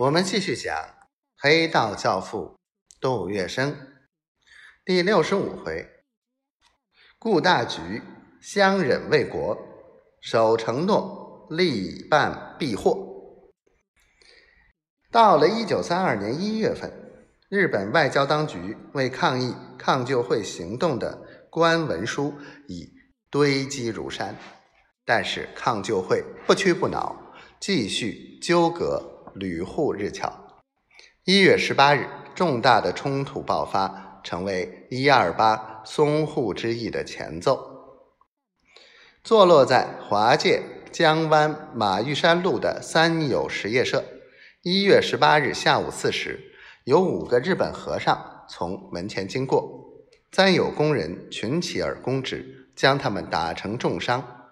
我们继续讲黑道教父杜月笙第六十五回：顾大局，相忍为国，守承诺，力办必获。到了一九三二年一月份，日本外交当局为抗议抗救会行动的官文书已堆积如山。但是抗救会不屈不挠，继续纠葛，屡护日侨。一月十八日，重大的冲突爆发，成为一二八淞沪之役的前奏。坐落在华界江湾马玉山路的三友实业社，一月十八日下午四时，有五个日本和尚从门前经过，三友工人群起而攻之，将他们打成重伤。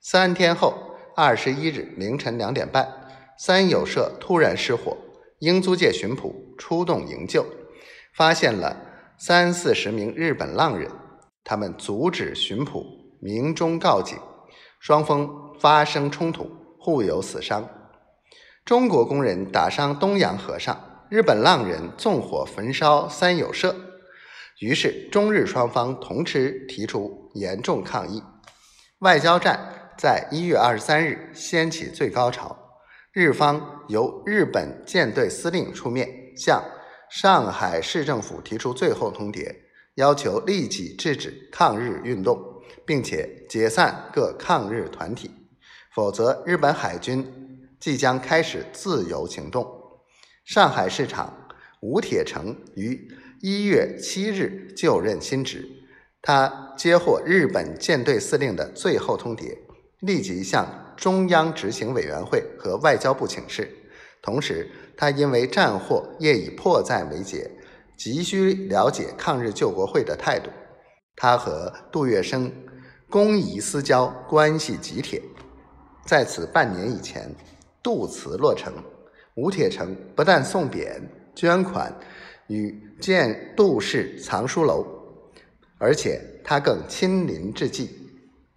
三天后，二十一日凌晨两点半，三友社突然失火，英租界巡捕出动营救，发现了三四十名日本浪人，他们阻止巡捕，鸣钟告警，双方发生冲突，互有死伤。中国工人打伤东洋和尚，日本浪人纵火焚烧三友社，于是中日双方同时提出严重抗议，外交战。在一月二十三日掀起最高潮，日方由日本舰队司令出面向上海市政府提出最后通牒，要求立即制止抗日运动，并且解散各抗日团体，否则日本海军即将开始自由行动。上海市长吴铁城于一月七日就任新职，他接获日本舰队司令的最后通牒。立即向中央执行委员会和外交部请示。同时，他因为战祸业已迫在眉睫，急需了解抗日救国会的态度。他和杜月笙公谊私交，关系极铁。在此半年以前，杜祠落成，吴铁城不但送匾、捐款与建杜氏藏书楼，而且他更亲临之际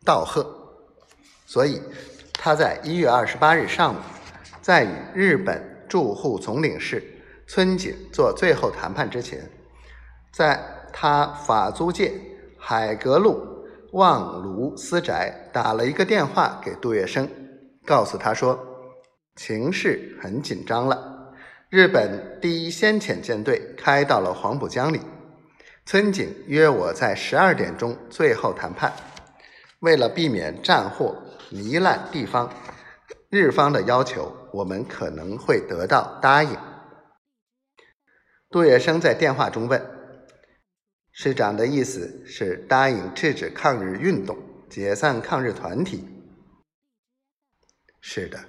道贺。所以，他在一月二十八日上午，在与日本驻沪总领事村井做最后谈判之前，在他法租界海格路望庐私宅打了一个电话给杜月笙，告诉他说，情势很紧张了，日本第一先遣舰队开到了黄浦江里，村井约我在十二点钟最后谈判，为了避免战祸。糜烂地方，日方的要求，我们可能会得到答应。杜月笙在电话中问：“师长的意思是答应制止抗日运动，解散抗日团体？”是的。